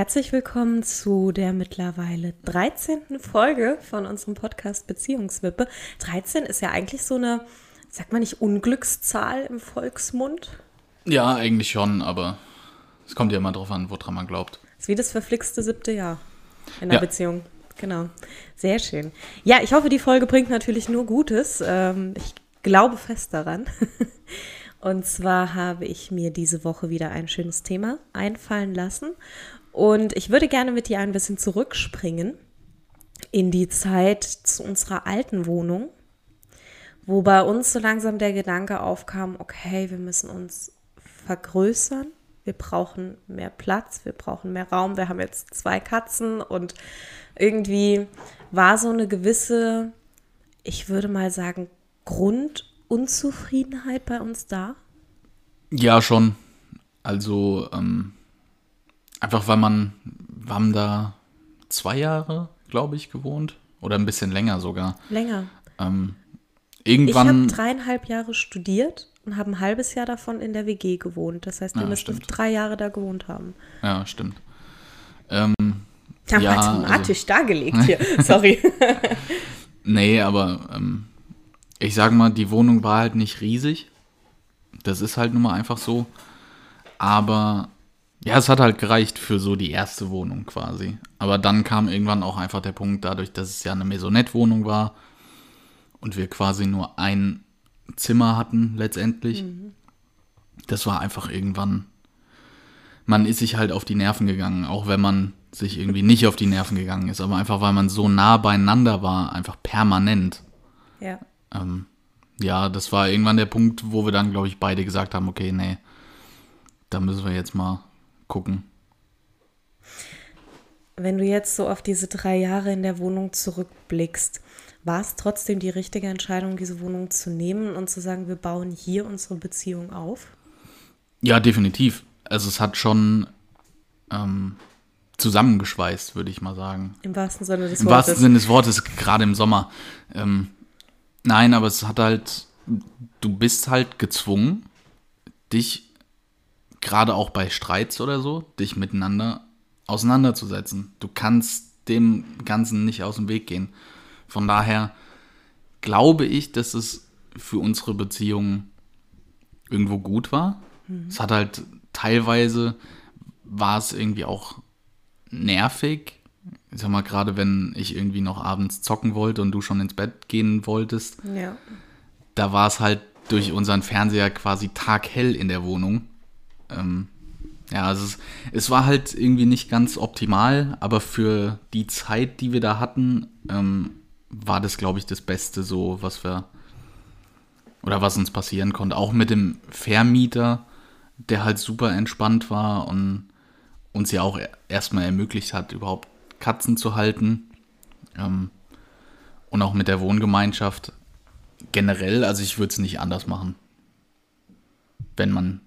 Herzlich willkommen zu der mittlerweile 13. Folge von unserem Podcast Beziehungswippe. 13 ist ja eigentlich so eine, sagt man nicht, Unglückszahl im Volksmund? Ja, eigentlich schon, aber es kommt ja immer drauf an, woran man glaubt. Das ist wie das verflixte siebte Jahr in der ja. Beziehung. Genau. Sehr schön. Ja, ich hoffe, die Folge bringt natürlich nur Gutes. Ähm, ich glaube fest daran. Und zwar habe ich mir diese Woche wieder ein schönes Thema einfallen lassen. Und ich würde gerne mit dir ein bisschen zurückspringen in die Zeit zu unserer alten Wohnung, wo bei uns so langsam der Gedanke aufkam, okay, wir müssen uns vergrößern, wir brauchen mehr Platz, wir brauchen mehr Raum, wir haben jetzt zwei Katzen und irgendwie war so eine gewisse, ich würde mal sagen, Grundunzufriedenheit bei uns da? Ja, schon. Also, ähm, Einfach weil man, wir haben da zwei Jahre, glaube ich, gewohnt. Oder ein bisschen länger sogar. Länger. Ähm, irgendwann. Ich habe dreieinhalb Jahre studiert und habe ein halbes Jahr davon in der WG gewohnt. Das heißt, wir ja, müssten drei Jahre da gewohnt haben. Ja, stimmt. Ähm, ja, ja, mathematisch also, dargelegt hier. Sorry. nee, aber ähm, ich sage mal, die Wohnung war halt nicht riesig. Das ist halt nun mal einfach so. Aber ja, es hat halt gereicht für so die erste Wohnung quasi. Aber dann kam irgendwann auch einfach der Punkt, dadurch, dass es ja eine Maisonette-Wohnung war und wir quasi nur ein Zimmer hatten letztendlich. Mhm. Das war einfach irgendwann, man ist sich halt auf die Nerven gegangen, auch wenn man sich irgendwie nicht auf die Nerven gegangen ist, aber einfach weil man so nah beieinander war, einfach permanent. Ja. Ähm, ja, das war irgendwann der Punkt, wo wir dann, glaube ich, beide gesagt haben, okay, nee, da müssen wir jetzt mal gucken. Wenn du jetzt so auf diese drei Jahre in der Wohnung zurückblickst, war es trotzdem die richtige Entscheidung, diese Wohnung zu nehmen und zu sagen, wir bauen hier unsere Beziehung auf? Ja, definitiv. Also es hat schon ähm, zusammengeschweißt, würde ich mal sagen. Im wahrsten Sinne des Wortes. Im wahrsten Sinne des Wortes, gerade im Sommer. Ähm, nein, aber es hat halt, du bist halt gezwungen, dich gerade auch bei Streits oder so, dich miteinander auseinanderzusetzen. Du kannst dem Ganzen nicht aus dem Weg gehen. Von daher glaube ich, dass es für unsere Beziehung irgendwo gut war. Mhm. Es hat halt teilweise war es irgendwie auch nervig. Ich sag mal, gerade wenn ich irgendwie noch abends zocken wollte und du schon ins Bett gehen wolltest, ja. da war es halt durch unseren Fernseher quasi taghell in der Wohnung. Ähm, ja, also es, es, war halt irgendwie nicht ganz optimal, aber für die Zeit, die wir da hatten, ähm, war das, glaube ich, das Beste so, was wir oder was uns passieren konnte. Auch mit dem Vermieter, der halt super entspannt war und uns ja auch erstmal ermöglicht hat, überhaupt Katzen zu halten. Ähm, und auch mit der Wohngemeinschaft generell, also ich würde es nicht anders machen. Wenn man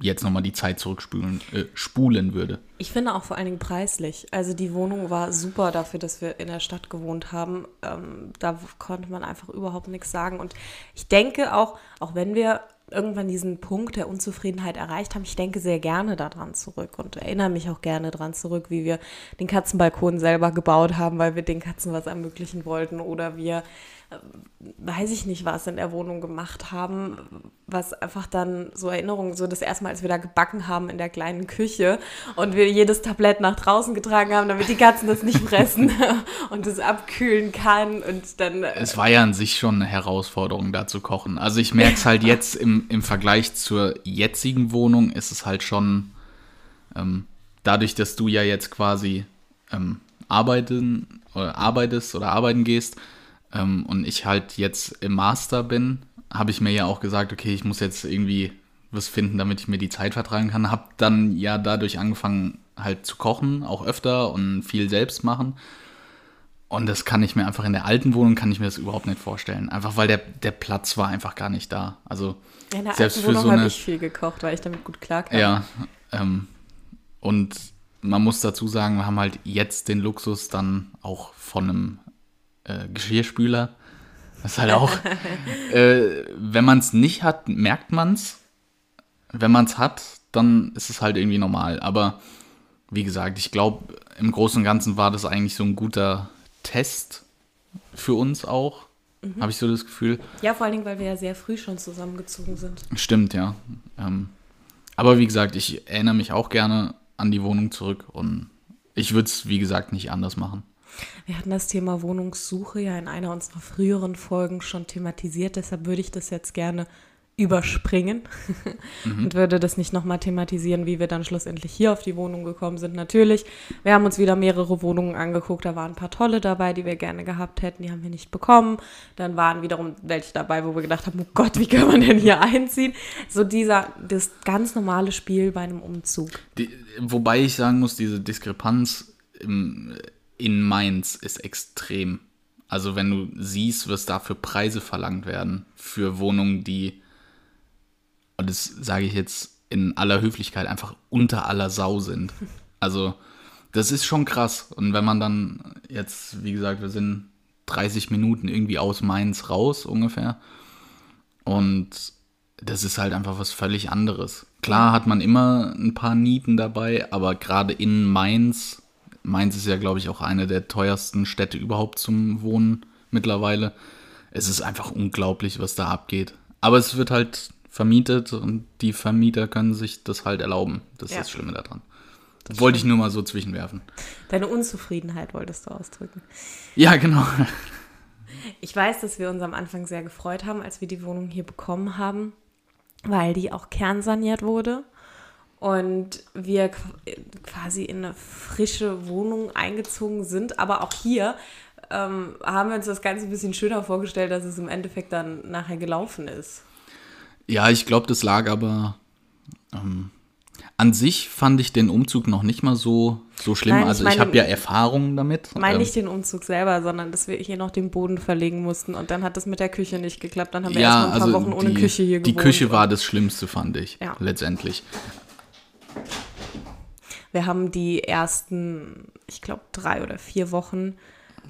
jetzt nochmal die Zeit zurückspulen äh, spulen würde. Ich finde auch vor allen Dingen preislich. Also die Wohnung war super dafür, dass wir in der Stadt gewohnt haben. Ähm, da konnte man einfach überhaupt nichts sagen. Und ich denke auch, auch wenn wir irgendwann diesen Punkt der Unzufriedenheit erreicht haben, ich denke sehr gerne daran zurück und erinnere mich auch gerne daran zurück, wie wir den Katzenbalkon selber gebaut haben, weil wir den Katzen was ermöglichen wollten oder wir weiß ich nicht, was in der Wohnung gemacht haben, was einfach dann so Erinnerungen, so das erste Mal, als wir da gebacken haben in der kleinen Küche und wir jedes Tablett nach draußen getragen haben, damit die Katzen das nicht fressen und es abkühlen kann und dann. Äh, es war ja an sich schon eine Herausforderung, da zu kochen. Also ich merke es halt jetzt im, im Vergleich zur jetzigen Wohnung, ist es halt schon ähm, dadurch, dass du ja jetzt quasi ähm, arbeiten oder arbeitest oder arbeiten gehst, ähm, und ich halt jetzt im Master bin, habe ich mir ja auch gesagt, okay, ich muss jetzt irgendwie was finden, damit ich mir die Zeit vertragen kann. Habe dann ja dadurch angefangen halt zu kochen, auch öfter und viel selbst machen. Und das kann ich mir einfach in der alten Wohnung kann ich mir das überhaupt nicht vorstellen. Einfach weil der, der Platz war einfach gar nicht da. Also in der selbst alten Wohnung so habe ich viel gekocht, weil ich damit gut klarkam. Ja. Ähm, und man muss dazu sagen, wir haben halt jetzt den Luxus dann auch von einem äh, Geschirrspüler. Das ist halt auch, äh, wenn man es nicht hat, merkt man es. Wenn man es hat, dann ist es halt irgendwie normal. Aber wie gesagt, ich glaube, im Großen und Ganzen war das eigentlich so ein guter Test für uns auch. Mhm. Habe ich so das Gefühl. Ja, vor allen Dingen, weil wir ja sehr früh schon zusammengezogen sind. Stimmt, ja. Ähm, aber wie gesagt, ich erinnere mich auch gerne an die Wohnung zurück und ich würde es, wie gesagt, nicht anders machen. Wir hatten das Thema Wohnungssuche ja in einer unserer früheren Folgen schon thematisiert, deshalb würde ich das jetzt gerne überspringen mhm. und würde das nicht nochmal thematisieren, wie wir dann schlussendlich hier auf die Wohnung gekommen sind. Natürlich, wir haben uns wieder mehrere Wohnungen angeguckt, da waren ein paar tolle dabei, die wir gerne gehabt hätten, die haben wir nicht bekommen. Dann waren wiederum welche dabei, wo wir gedacht haben, oh Gott, wie kann man denn hier einziehen? So dieser, das ganz normale Spiel bei einem Umzug. Die, wobei ich sagen muss, diese Diskrepanz im, in Mainz ist extrem. Also wenn du siehst, was da für Preise verlangt werden für Wohnungen, die und das sage ich jetzt in aller Höflichkeit, einfach unter aller Sau sind. Also, das ist schon krass. Und wenn man dann jetzt, wie gesagt, wir sind 30 Minuten irgendwie aus Mainz raus ungefähr. Und das ist halt einfach was völlig anderes. Klar hat man immer ein paar Nieten dabei, aber gerade in Mainz, Mainz ist ja, glaube ich, auch eine der teuersten Städte überhaupt zum Wohnen mittlerweile. Es ist einfach unglaublich, was da abgeht. Aber es wird halt vermietet und die Vermieter können sich das halt erlauben. Das ja. ist das Schlimme daran. Das Wollte ich nur mal so zwischenwerfen. Deine Unzufriedenheit wolltest du ausdrücken. Ja, genau. Ich weiß, dass wir uns am Anfang sehr gefreut haben, als wir die Wohnung hier bekommen haben, weil die auch kernsaniert wurde und wir quasi in eine frische Wohnung eingezogen sind. Aber auch hier ähm, haben wir uns das Ganze ein bisschen schöner vorgestellt, dass es im Endeffekt dann nachher gelaufen ist. Ja, ich glaube, das lag aber. Ähm, an sich fand ich den Umzug noch nicht mal so, so schlimm. Nein, also ich, ich habe ja Erfahrungen damit. Ich meine ähm, nicht den Umzug selber, sondern dass wir hier noch den Boden verlegen mussten und dann hat das mit der Küche nicht geklappt. Dann haben wir ja, erst mal ein paar also Wochen ohne Küche hier gewohnt. Die Küche war das Schlimmste, fand ich, ja. letztendlich. Wir haben die ersten, ich glaube, drei oder vier Wochen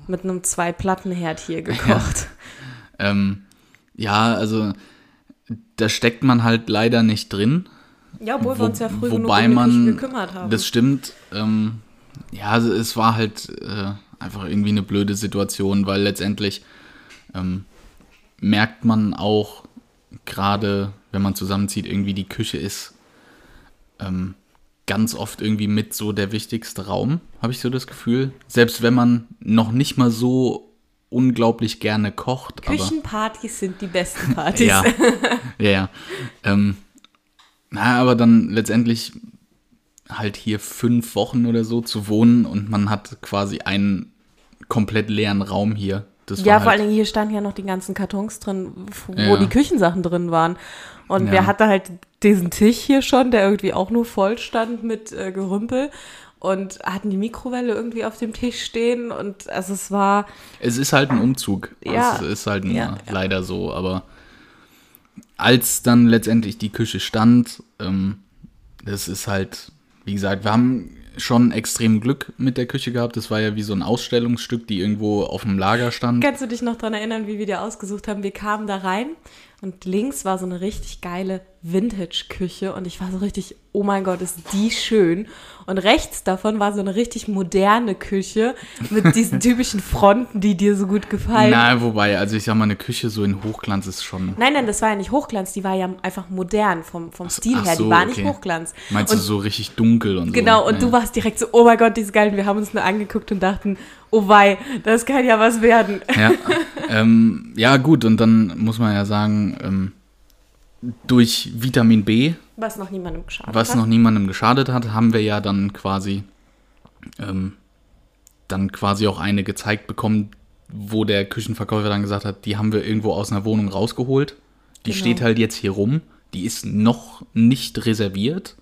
mit einem Zwei-Platten-Herd hier gekocht. Ja, ähm, ja also da steckt man halt leider nicht drin. Ja, obwohl wo, wir uns ja früh wobei genug um man, gekümmert haben. Das stimmt. Ähm, ja, es war halt äh, einfach irgendwie eine blöde Situation, weil letztendlich ähm, merkt man auch gerade, wenn man zusammenzieht, irgendwie die Küche ist ähm, ganz oft irgendwie mit so der wichtigste Raum, habe ich so das Gefühl. Selbst wenn man noch nicht mal so unglaublich gerne kocht. Küchenpartys sind die besten Partys. ja, ja, ja. Ähm, na, aber dann letztendlich halt hier fünf Wochen oder so zu wohnen und man hat quasi einen komplett leeren Raum hier. Das ja, vor halt allen Dingen hier standen ja noch die ganzen Kartons drin, wo ja. die Küchensachen drin waren. Und ja. wer hatte halt diesen Tisch hier schon, der irgendwie auch nur voll stand mit äh, Gerümpel und hatten die Mikrowelle irgendwie auf dem Tisch stehen und also es war. Es ist halt ein Umzug. Ja. Es ist halt ja, ja. leider so, aber als dann letztendlich die Küche stand, ähm, das ist halt, wie gesagt, wir haben schon extrem Glück mit der Küche gehabt. Das war ja wie so ein Ausstellungsstück, die irgendwo auf dem Lager stand. Kannst du dich noch daran erinnern, wie wir die ausgesucht haben? Wir kamen da rein und links war so eine richtig geile Vintage-Küche und ich war so richtig, oh mein Gott, ist die schön. Und rechts davon war so eine richtig moderne Küche mit diesen typischen Fronten, die dir so gut gefallen. Na, wobei, also ich sag mal, eine Küche so in Hochglanz ist schon. Nein, nein, das war ja nicht Hochglanz, die war ja einfach modern vom, vom Stil ach her, so, die war nicht Hochglanz. Meinst und, du so richtig dunkel und genau, so? Genau, und ja. du warst direkt so, oh mein Gott, die ist geil. Und wir haben uns nur angeguckt und dachten, oh wei, das kann ja was werden. Ja, ähm, ja gut, und dann muss man ja sagen, ähm, durch Vitamin B, was noch niemandem geschadet was hat, noch niemandem geschadet hat, haben wir ja dann quasi ähm, dann quasi auch eine gezeigt bekommen, wo der Küchenverkäufer dann gesagt hat, die haben wir irgendwo aus einer Wohnung rausgeholt. Die genau. steht halt jetzt hier rum. Die ist noch nicht reserviert.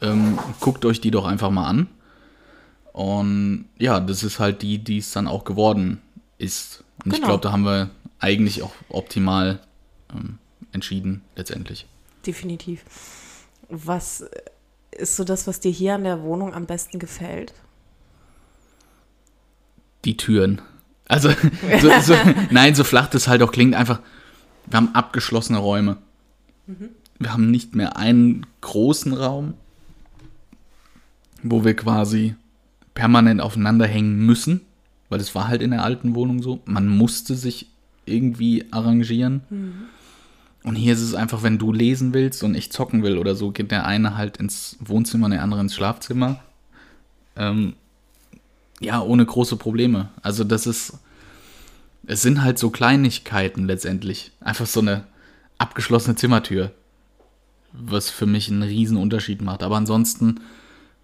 Ähm, guckt euch die doch einfach mal an. Und ja, das ist halt die, die es dann auch geworden ist. Und genau. ich glaube, da haben wir eigentlich auch optimal ähm, entschieden, letztendlich. Definitiv. Was ist so das, was dir hier an der Wohnung am besten gefällt? Die Türen. Also, so, so, nein, so flach das halt auch klingt, einfach, wir haben abgeschlossene Räume. Mhm. Wir haben nicht mehr einen großen Raum. wo wir quasi permanent aufeinander hängen müssen, weil es war halt in der alten Wohnung so. Man musste sich irgendwie arrangieren. Mhm. Und hier ist es einfach, wenn du lesen willst und ich zocken will oder so, geht der eine halt ins Wohnzimmer, der andere ins Schlafzimmer. Ähm, ja, ohne große Probleme. Also das ist, es sind halt so Kleinigkeiten letztendlich. Einfach so eine abgeschlossene Zimmertür, was für mich einen riesen Unterschied macht. Aber ansonsten,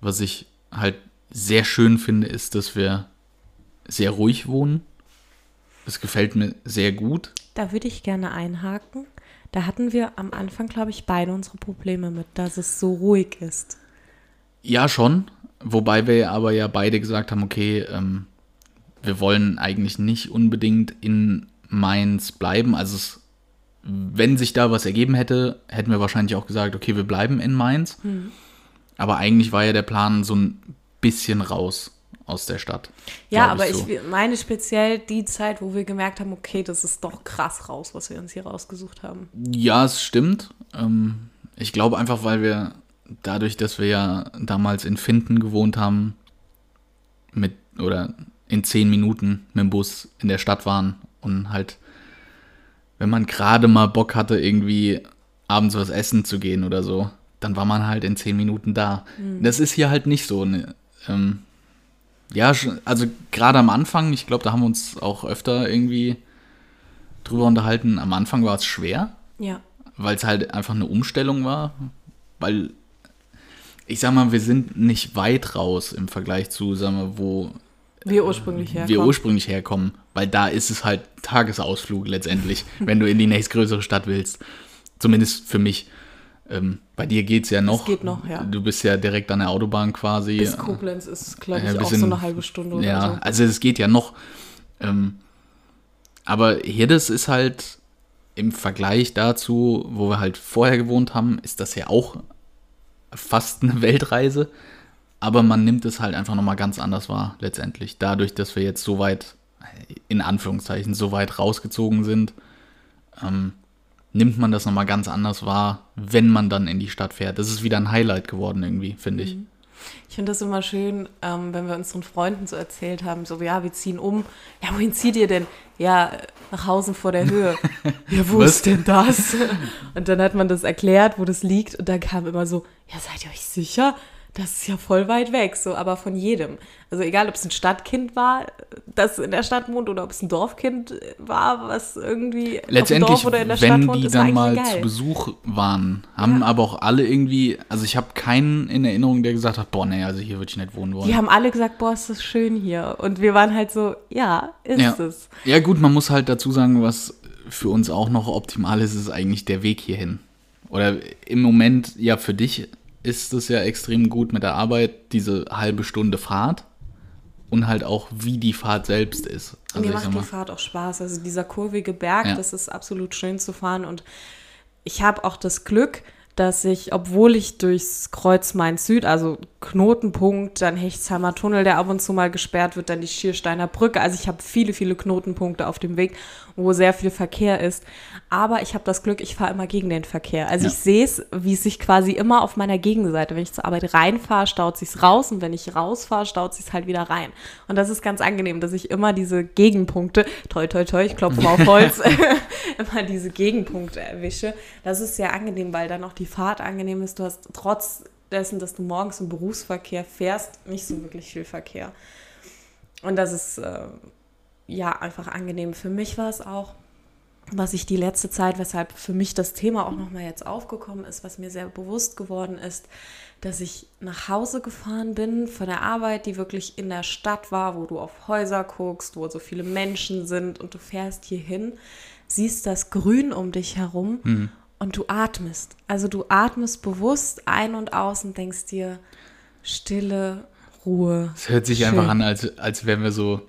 was ich halt sehr schön finde, ist, dass wir sehr ruhig wohnen. Das gefällt mir sehr gut. Da würde ich gerne einhaken. Da hatten wir am Anfang, glaube ich, beide unsere Probleme mit, dass es so ruhig ist. Ja, schon. Wobei wir aber ja beide gesagt haben, okay, ähm, wir wollen eigentlich nicht unbedingt in Mainz bleiben. Also es, wenn sich da was ergeben hätte, hätten wir wahrscheinlich auch gesagt, okay, wir bleiben in Mainz. Hm. Aber eigentlich war ja der Plan so ein bisschen raus aus der Stadt. Ja, aber ich, so. ich, meine speziell die Zeit, wo wir gemerkt haben, okay, das ist doch krass raus, was wir uns hier rausgesucht haben. Ja, es stimmt. Ähm, ich glaube einfach, weil wir dadurch, dass wir ja damals in Finden gewohnt haben, mit oder in zehn Minuten mit dem Bus in der Stadt waren und halt, wenn man gerade mal Bock hatte, irgendwie abends was essen zu gehen oder so, dann war man halt in zehn Minuten da. Mhm. Das ist hier halt nicht so. Ne? Ähm, ja, also gerade am Anfang, ich glaube, da haben wir uns auch öfter irgendwie drüber unterhalten. Am Anfang war es schwer. Ja. Weil es halt einfach eine Umstellung war. Weil, ich sag mal, wir sind nicht weit raus im Vergleich zu, sagen wir, wo wir ursprünglich herkommen. Wir ursprünglich herkommen. Weil da ist es halt Tagesausflug letztendlich, wenn du in die nächstgrößere Stadt willst. Zumindest für mich. Ähm, bei dir geht es ja noch. Es geht noch, ja. Du bist ja direkt an der Autobahn quasi. Bis Koblenz ist, glaube ich, äh, auch so eine halbe Stunde oder ja, so. also es geht ja noch. Ähm, aber Hirdes ist halt im Vergleich dazu, wo wir halt vorher gewohnt haben, ist das ja auch fast eine Weltreise. Aber man nimmt es halt einfach nochmal ganz anders wahr, letztendlich. Dadurch, dass wir jetzt so weit, in Anführungszeichen, so weit rausgezogen sind. Ähm, nimmt man das nochmal ganz anders wahr, wenn man dann in die Stadt fährt. Das ist wieder ein Highlight geworden irgendwie, finde ich. Mhm. Ich finde das immer schön, ähm, wenn wir unseren Freunden so erzählt haben, so, ja, wir ziehen um. Ja, wohin zieht ihr denn? Ja, nach Hause vor der Höhe. ja, wo Was? ist denn das? Und dann hat man das erklärt, wo das liegt. Und dann kam immer so, ja, seid ihr euch sicher? Das ist ja voll weit weg, so, aber von jedem. Also egal, ob es ein Stadtkind war, das in der Stadt wohnt, oder ob es ein Dorfkind war, was irgendwie Letztendlich, auf dem Dorf oder in der Stadt wohnt, die dann mal egal. zu Besuch waren, haben ja. aber auch alle irgendwie, also ich habe keinen in Erinnerung, der gesagt hat, boah, nee, also hier würde ich nicht wohnen wollen. Die haben alle gesagt, boah, ist das schön hier. Und wir waren halt so, ja, ist ja. es. Ja gut, man muss halt dazu sagen, was für uns auch noch optimal ist, ist eigentlich der Weg hierhin. Oder im Moment ja für dich ist es ja extrem gut mit der Arbeit, diese halbe Stunde Fahrt und halt auch, wie die Fahrt selbst ist. Also Mir macht die Fahrt auch Spaß. Also dieser kurvige Berg, ja. das ist absolut schön zu fahren und ich habe auch das Glück, dass ich, obwohl ich durchs Kreuz Main-Süd, also Knotenpunkt, dann Hechtsheimer Tunnel, der ab und zu mal gesperrt wird, dann die Schiersteiner Brücke, also ich habe viele, viele Knotenpunkte auf dem Weg, wo sehr viel Verkehr ist. Aber ich habe das Glück, ich fahre immer gegen den Verkehr. Also ja. ich sehe es, wie es sich quasi immer auf meiner Gegenseite, wenn ich zur Arbeit reinfahre, staut sich raus und wenn ich rausfahre, staut sich halt wieder rein. Und das ist ganz angenehm, dass ich immer diese Gegenpunkte, toi, toi, toi, ich klopfe mal auf Holz, immer diese Gegenpunkte erwische. Das ist sehr angenehm, weil dann auch die Fahrt angenehm ist. Du hast trotz dessen, dass du morgens im Berufsverkehr fährst, nicht so wirklich viel Verkehr. Und das ist äh, ja einfach angenehm. Für mich war es auch was ich die letzte Zeit, weshalb für mich das Thema auch nochmal jetzt aufgekommen ist, was mir sehr bewusst geworden ist, dass ich nach Hause gefahren bin von der Arbeit, die wirklich in der Stadt war, wo du auf Häuser guckst, wo so viele Menschen sind und du fährst hier hin, siehst das Grün um dich herum mhm. und du atmest. Also du atmest bewusst ein und aus und denkst dir, Stille, Ruhe. Es hört sich schön. einfach an, als, als wären wir so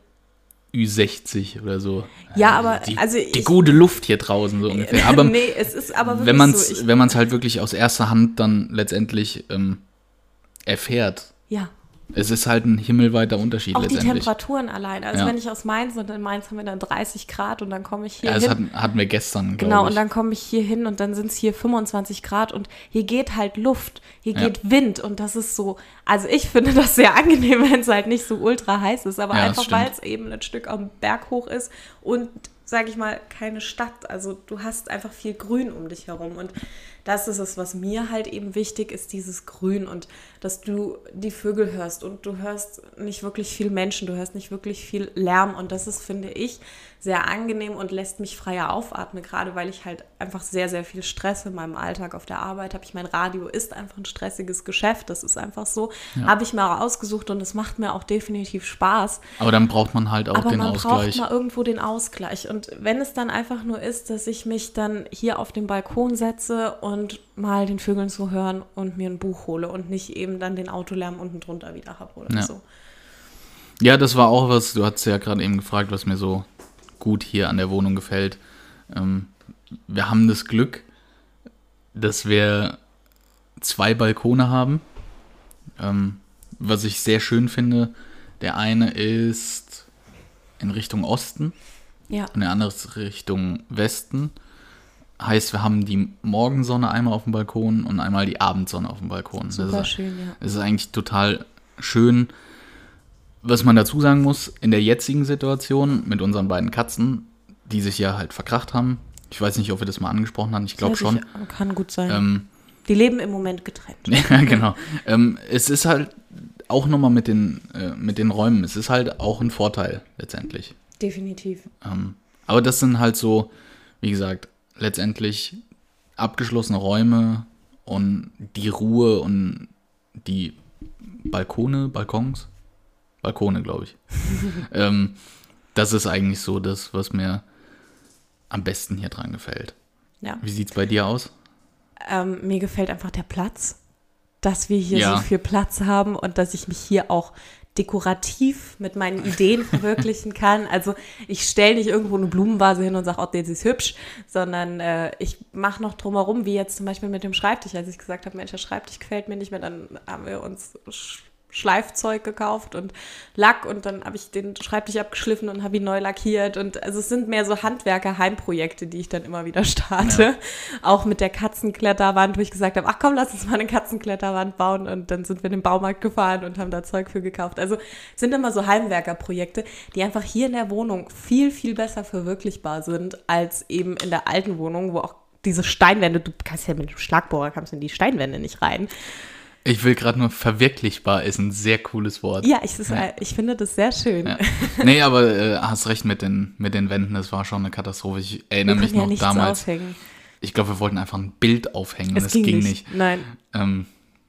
Ü60 oder so. Ja, aber die, also ich, die gute Luft hier draußen so ungefähr. Aber nee, es ist aber wirklich wenn man's, so. wenn man es halt wirklich aus erster Hand dann letztendlich ähm, erfährt. Ja. Es ist halt ein himmelweiter Unterschied Auch die letztendlich. Temperaturen allein. Also Ja. wenn ich aus Mainz und in Mainz haben wir dann 30 Grad und dann komme ich hier ja, das hin. hatten, hatten wir gestern, Genau, glaube und ich. dann komme ich hier hin und dann sind es hier 25 Grad und hier geht halt Luft, hier Ja. geht Wind und das ist so, also ich finde das sehr angenehm, wenn es halt nicht so ultra heiß ist, aber Ja, einfach weil es eben ein Stück am Berg hoch ist und, sage ich mal, keine Stadt. Also du hast einfach viel Grün um dich herum und das ist es, was mir halt eben wichtig ist, dieses Grün und dass du die Vögel hörst und du hörst nicht wirklich viel Menschen, du hörst nicht wirklich viel Lärm und das ist, finde ich, sehr angenehm und lässt mich freier aufatmen, gerade weil ich halt einfach sehr, sehr viel Stress in meinem Alltag auf der Arbeit habe. Ich mein Radio ist einfach ein stressiges Geschäft, das ist einfach so. Habe ich mir ausgesucht und es macht mir auch definitiv Spaß. Aber dann braucht man halt auch Aber den man Ausgleich. braucht mal irgendwo den Ausgleich. Und wenn es dann einfach nur ist, dass ich mich dann hier auf den Balkon setze und mal den Vögeln zu hören und mir ein Buch hole und nicht eben dann den Autolärm unten drunter wieder habe oder Ja. so. Ja, das war auch was, du hast ja gerade eben gefragt, was mir so gut hier an der Wohnung gefällt. Ähm, wir haben das Glück, dass wir zwei Balkone haben, ähm, was ich sehr schön finde. Der eine ist in Richtung Osten Ja, und der andere ist Richtung Westen. Heißt, wir haben die Morgensonne einmal auf dem Balkon und einmal die Abendsonne auf dem Balkon. Das super ist, schön, ja. es ist eigentlich total schön. Was man dazu sagen muss, in der jetzigen Situation mit unseren beiden Katzen, die sich ja halt verkracht haben, ich weiß nicht, ob wir das mal angesprochen haben, ich glaube schon. ich, kann gut sein. Ähm, Die leben im Moment getrennt. ja, genau. Ähm, es ist halt auch nochmal mit den, äh, mit den Räumen, es ist halt auch ein Vorteil letztendlich. Definitiv. Ähm, aber das sind halt so, wie gesagt, letztendlich abgeschlossene Räume und die Ruhe und die Balkone, Balkons, Balkone, glaube ich. ähm, das ist eigentlich so das, was mir am besten hier dran gefällt. Ja. Wie sieht es bei dir aus? Ähm, mir gefällt einfach der Platz, dass wir hier Ja. so viel Platz haben und dass ich mich hier auch dekorativ mit meinen Ideen verwirklichen kann. Also ich stelle nicht irgendwo eine Blumenvase hin und sage, oh, das ist hübsch, sondern äh, ich mache noch drumherum, wie jetzt zum Beispiel mit dem Schreibtisch. Als ich gesagt habe, Mensch, der Schreibtisch gefällt mir nicht mehr, dann haben wir uns Schleifzeug gekauft und Lack und dann habe ich den Schreibtisch abgeschliffen und habe ihn neu lackiert und also es sind mehr so Handwerker-Heimprojekte, die ich dann immer wieder starte. Auch mit der Katzenkletterwand, wo ich gesagt habe, ach komm, lass uns mal eine Katzenkletterwand bauen und dann sind wir in den Baumarkt gefahren und haben da Zeug für gekauft. Also es sind immer so Heimwerkerprojekte, die einfach hier in der Wohnung viel, viel besser verwirklichbar sind als eben in der alten Wohnung, wo auch diese Steinwände, du kannst ja mit dem Schlagbohrer kannst in die Steinwände nicht rein. Ich will gerade nur verwirklichbar ist ein sehr cooles Wort. Ja, ich, das, ich finde das sehr schön. Ja. Nee, aber äh, hast recht mit den, mit den Wänden, das war schon eine Katastrophe. Ich erinnere mich ja noch nichts damals. aufhängen. Ich glaube, wir wollten einfach ein Bild aufhängen. Es das ging, ging, nicht. nicht. Nein. Ähm,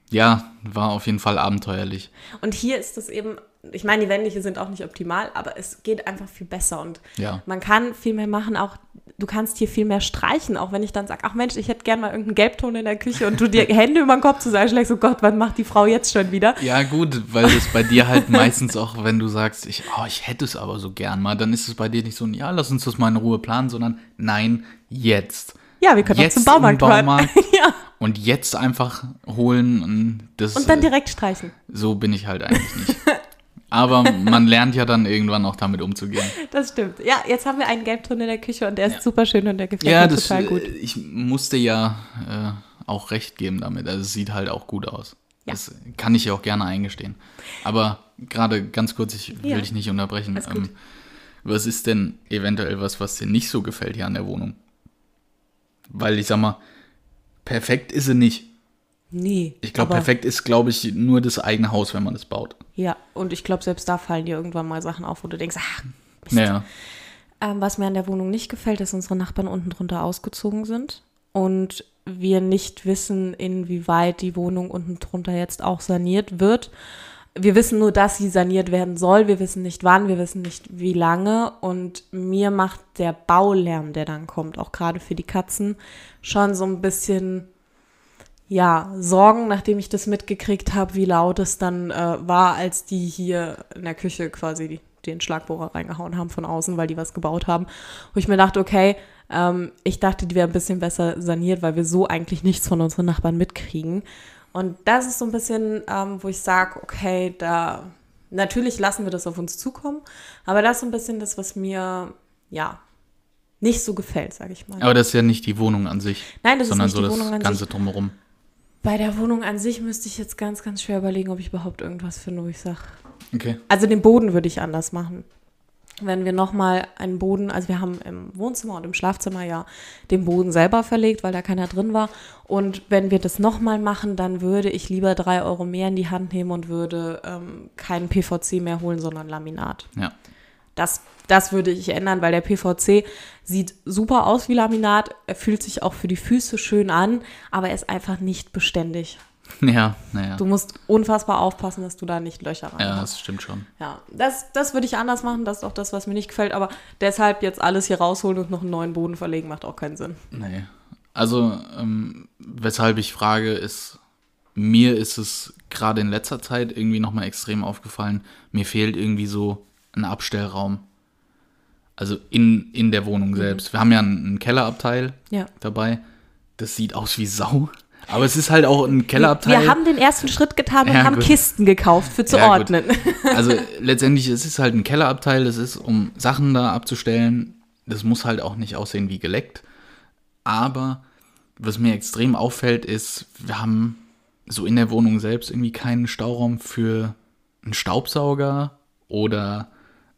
ja, war auf jeden Fall abenteuerlich. Und hier ist es eben, ich meine, die Wände hier sind auch nicht optimal, aber es geht einfach viel besser und Ja. man kann viel mehr machen, auch du kannst hier viel mehr streichen, auch wenn ich dann sage, ach Mensch, ich hätte gern mal irgendeinen Gelbton in der Küche und du dir Hände über den Kopf zusammenschlägst, oh Gott, wann macht die Frau jetzt schon wieder? Ja, gut, weil das bei dir halt meistens auch, wenn du sagst, ich, oh, ich hätte es aber so gern mal, dann ist es bei dir nicht so ein, ja, lass uns das mal in Ruhe planen, sondern nein, jetzt. Ja, wir können auch Jetzt zum Baumarkt. Baumarkt. ja, Und jetzt einfach holen und das und dann direkt streichen. so bin ich halt eigentlich nicht. Aber man lernt ja dann irgendwann auch damit umzugehen. Das stimmt. Ja, jetzt haben wir einen Gelbton in der Küche und der ist Ja. super schön und der gefällt Ja, mir das, total gut. äh, ich musste ja äh, auch recht geben damit. Also es sieht halt auch gut aus. Ja. Das kann ich ja auch gerne eingestehen. Aber gerade ganz kurz, ich will dich nicht unterbrechen. Ähm, was ist denn eventuell was, was dir nicht so gefällt hier an der Wohnung? Weil ich sag mal, perfekt ist sie nicht. Nee. Ich glaube, perfekt ist, glaube ich, nur das eigene Haus, wenn man es baut. Ja, und ich glaube, selbst da fallen dir irgendwann mal Sachen auf, wo du denkst, ach, Mist. Naja. Ähm, was mir an der Wohnung nicht gefällt, ist, dass unsere Nachbarn unten drunter ausgezogen sind und wir nicht wissen, inwieweit die Wohnung unten drunter jetzt auch saniert wird. Wir wissen nur, dass sie saniert werden soll. Wir wissen nicht wann, wir wissen nicht wie lange. Und mir macht der Baulärm, der dann kommt, auch gerade für die Katzen, schon so ein bisschen, ja, Sorgen, nachdem ich das mitgekriegt habe, wie laut es dann äh, war, als die hier in der Küche quasi den Schlagbohrer reingehauen haben von außen, weil die was gebaut haben. Wo ich mir dachte, okay, ähm, ich dachte, die wäre ein bisschen besser saniert, weil wir so eigentlich nichts von unseren Nachbarn mitkriegen. Und das ist so ein bisschen, ähm, wo ich sage, okay, da natürlich lassen wir das auf uns zukommen, aber das ist so ein bisschen das, was mir, ja, nicht so gefällt, sage ich mal. Aber das ist ja nicht die Wohnung an sich. Nein, das ist sondern nicht so die das Wohnung an Ganze sich. drumherum. Bei der Wohnung an sich müsste ich jetzt ganz, ganz schwer überlegen, ob ich überhaupt irgendwas finde, wo ich sage. Okay. Also den Boden würde ich anders machen. Wenn wir nochmal einen Boden, also wir haben im Wohnzimmer und im Schlafzimmer ja den Boden selber verlegt, weil da keiner drin war. Und wenn wir das nochmal machen, dann würde ich lieber drei Euro mehr in die Hand nehmen und würde ähm, keinen PVC mehr holen, sondern Laminat. Ja. Das, das würde ich ändern, weil der PVC sieht super aus wie Laminat. Er fühlt sich auch für die Füße schön an, aber er ist einfach nicht beständig. Ja, naja. Du musst unfassbar aufpassen, dass du da nicht Löcher rein Ja, hast. das stimmt schon. Ja, das, das würde ich anders machen. Das ist auch das, was mir nicht gefällt. Aber deshalb jetzt alles hier rausholen und noch einen neuen Boden verlegen, macht auch keinen Sinn. Nee. Also, ähm, weshalb ich frage, ist, mir ist es gerade in letzter Zeit irgendwie nochmal extrem aufgefallen, mir fehlt irgendwie so ein Abstellraum. Also in, in der Wohnung selbst. Wir haben ja einen, einen Kellerabteil Ja. dabei. Das sieht aus wie Sau. Aber es ist halt auch ein Kellerabteil. Wir haben den ersten Schritt getan und Ja, haben gut. Kisten gekauft für zu Ja, gut. ordnen. Also letztendlich es ist halt ein Kellerabteil, das ist, um Sachen da abzustellen. Das muss halt auch nicht aussehen wie geleckt. Aber was mir extrem auffällt, ist, wir haben so in der Wohnung selbst irgendwie keinen Stauraum für einen Staubsauger oder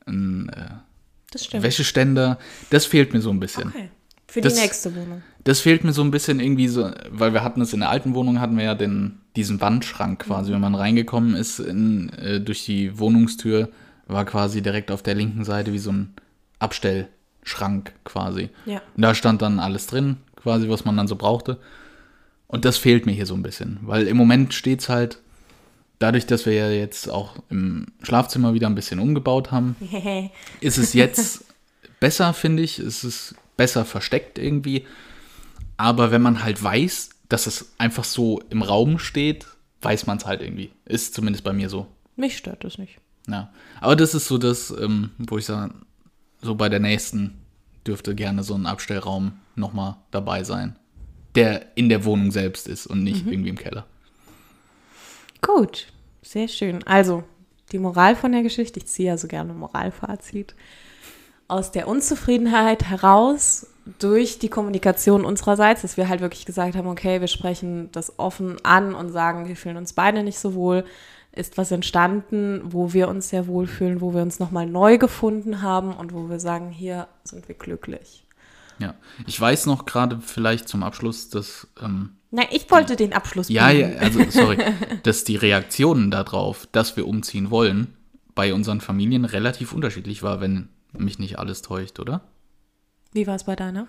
einen äh. Wäscheständer. Das fehlt mir so ein bisschen. Okay. Für Das- die nächste Wohnung. Das fehlt mir so ein bisschen irgendwie so, weil wir hatten es in der alten Wohnung, hatten wir ja den, diesen Wandschrank quasi. Wenn man reingekommen ist in, äh, durch die Wohnungstür, war quasi direkt auf der linken Seite wie so ein Abstellschrank quasi. Ja. Und da stand dann alles drin, quasi, was man dann so brauchte. Und das fehlt mir hier so ein bisschen, weil im Moment steht es halt, dadurch, dass wir ja jetzt auch im Schlafzimmer wieder ein bisschen umgebaut haben, ist es jetzt besser, finde ich. Es ist besser versteckt irgendwie. Aber wenn man halt weiß, dass es einfach so im Raum steht, weiß man es halt irgendwie. Ist zumindest bei mir so. Mich stört das nicht. Ja. Aber das ist so das, ähm, wo ich sage, so bei der nächsten dürfte gerne so ein Abstellraum nochmal dabei sein. Der in der Wohnung selbst ist und nicht irgendwie im Keller. Gut, sehr schön. Also, die Moral von der Geschichte, ich ziehe ja so gerne Moralfazit. Aus der Unzufriedenheit heraus, durch die Kommunikation unsererseits, dass wir halt wirklich gesagt haben, okay, wir sprechen das offen an und sagen, wir fühlen uns beide nicht so wohl, ist was entstanden, wo wir uns sehr wohl fühlen, wo wir uns nochmal neu gefunden haben und wo wir sagen, hier sind wir glücklich. Ja. Ich weiß noch gerade vielleicht zum Abschluss, dass ähm, Nein, ich wollte den Abschluss Ja, bringen. ja, also sorry, dass die Reaktionen darauf, dass wir umziehen wollen, bei unseren Familien relativ unterschiedlich war, wenn mich nicht alles täuscht, oder? Wie war es bei deiner?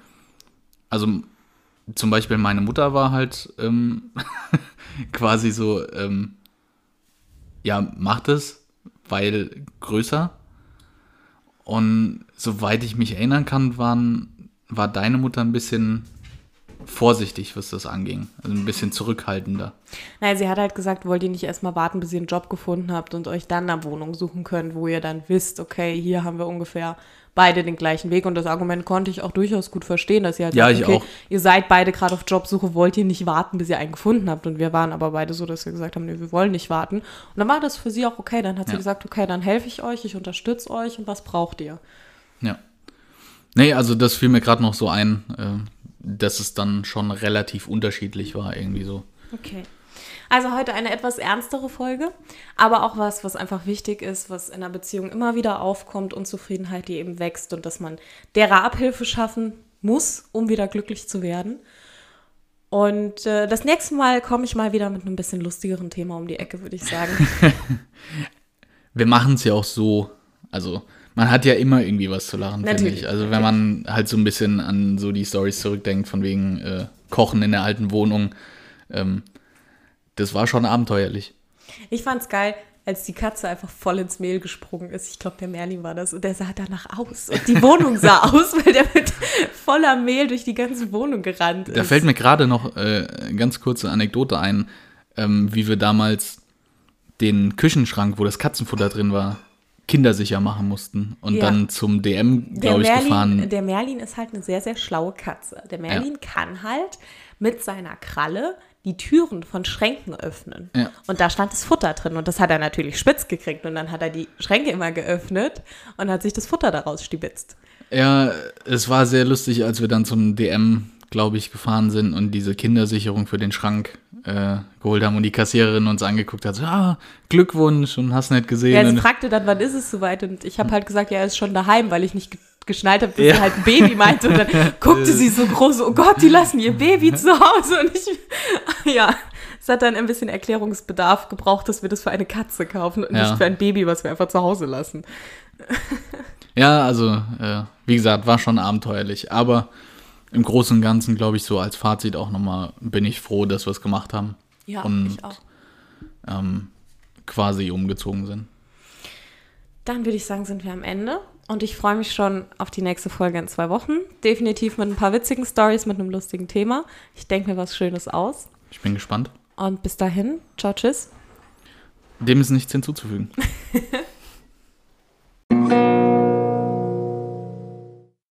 Also zum Beispiel meine Mutter war halt ähm, quasi so, ähm, ja, macht es, weil größer. Und soweit ich mich erinnern kann, waren, war deine Mutter ein bisschen vorsichtig, was das anging. Also ein bisschen zurückhaltender. Nein, sie hat halt gesagt, wollt ihr nicht erstmal warten, bis ihr einen Job gefunden habt und euch dann eine Wohnung suchen könnt, wo ihr dann wisst, okay, hier haben wir ungefähr beide den gleichen Weg. Und das Argument konnte ich auch durchaus gut verstehen, dass ihr halt Ja, sagt, ich okay, auch. ihr seid beide gerade auf Jobsuche, wollt ihr nicht warten, bis ihr einen gefunden habt. Und wir waren aber beide so, dass wir gesagt haben, nee, wir wollen nicht warten. Und dann war das für sie auch okay. Dann hat sie Ja. gesagt, okay, dann helfe ich euch, ich unterstütze euch und was braucht ihr? Ja. Nee, also das fiel mir gerade noch so ein, äh, dass es dann schon relativ unterschiedlich war, irgendwie so. Okay. Also heute eine etwas ernstere Folge, aber auch was, was einfach wichtig ist, was in einer Beziehung immer wieder aufkommt, Unzufriedenheit, die eben wächst und dass man derer Abhilfe schaffen muss, um wieder glücklich zu werden. Und äh, das nächste Mal komme ich mal wieder mit einem bisschen lustigeren Thema um die Ecke, würde ich sagen. Wir machen es ja auch so, also man hat ja immer irgendwie was zu lachen, finde ich. Also wenn man halt so ein bisschen an so die Stories zurückdenkt, von wegen äh, Kochen in der alten Wohnung, ähm, das war schon abenteuerlich. Ich fand's geil, als die Katze einfach voll ins Mehl gesprungen ist. Ich glaube, der Merlin war das. Und der sah danach aus. Und die Wohnung sah aus, weil der mit voller Mehl durch die ganze Wohnung gerannt ist. Da fällt mir gerade noch äh, eine ganz kurze Anekdote ein, ähm, wie wir damals den Küchenschrank, wo das Katzenfutter drin war, kindersicher machen mussten und Ja. dann zum DM, glaube ich, Merlin, gefahren. der Merlin ist halt eine sehr, sehr schlaue Katze. Der Merlin kann halt mit seiner Kralle die Türen von Schränken öffnen. Ja. Und da stand das Futter drin und das hat er natürlich spitz gekriegt und dann hat er die Schränke immer geöffnet und hat sich das Futter daraus stibitzt. Ja, es war sehr lustig, als wir dann zum DM, glaube ich, gefahren sind und diese Kindersicherung für den Schrank äh, geholt haben und die Kassiererin uns angeguckt hat, so, ah, Glückwunsch und hast nicht gesehen. Ja, sie fragte dann, wann ist es soweit und ich habe halt gesagt, ja, er ist schon daheim, weil ich nicht ge geschnallt habe, dass Ja. sie halt ein Baby meinte und dann guckte sie so groß, oh Gott, die lassen ihr Baby zu Hause und ich, ja, es hat dann ein bisschen Erklärungsbedarf gebraucht, dass wir das für eine Katze kaufen und Ja. nicht für ein Baby, was wir einfach zu Hause lassen. Ja, also, äh, wie gesagt, war schon abenteuerlich. Aber im Großen und Ganzen, glaube ich, so als Fazit auch nochmal, bin ich froh, dass wir es gemacht haben. Ja, Und- ich auch. Ähm, quasi umgezogen sind. Dann würde ich sagen, sind wir am Ende. Und ich freue mich schon auf die nächste Folge in zwei Wochen. Definitiv mit ein paar witzigen Stories, mit einem lustigen Thema. Ich denke mir was Schönes aus. Ich bin gespannt. Und bis dahin, ciao, tschüss. Dem ist nichts hinzuzufügen.